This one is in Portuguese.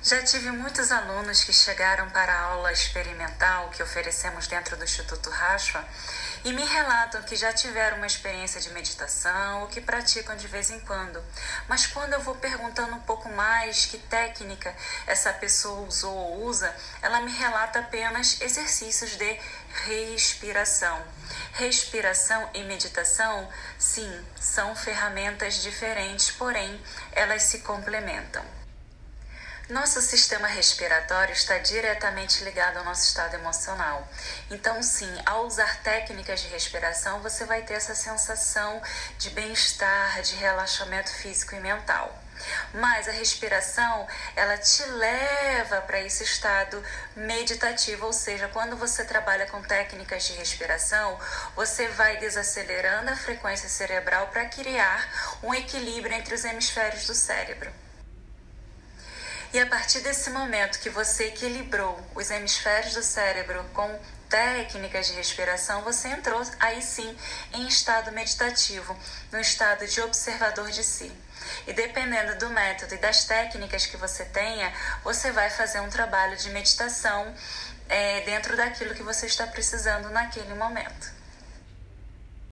Já tive muitos alunos que chegaram para a aula experimental que oferecemos dentro do Instituto Rashwa e me relatam que já tiveram uma experiência de meditação ou que praticam de vez em quando. Mas quando eu vou perguntando um pouco mais que técnica essa pessoa usou ou usa, ela me relata apenas exercícios de respiração. Respiração e meditação, sim, são ferramentas diferentes, porém elas se complementam. Nosso sistema respiratório está diretamente ligado ao nosso estado emocional. Então, sim, ao usar técnicas de respiração, você vai ter essa sensação de bem-estar, de relaxamento físico e mental. Mas a respiração, ela te leva para esse estado meditativo, ou seja, quando você trabalha com técnicas de respiração, você vai desacelerando a frequência cerebral para criar um equilíbrio entre os hemisférios do cérebro. E a partir desse momento que você equilibrou os hemisférios do cérebro com técnicas de respiração, você entrou aí sim em estado meditativo, no estado de observador de si. E dependendo do método e das técnicas que você tenha, você vai fazer um trabalho de meditação é, dentro daquilo que você está precisando naquele momento.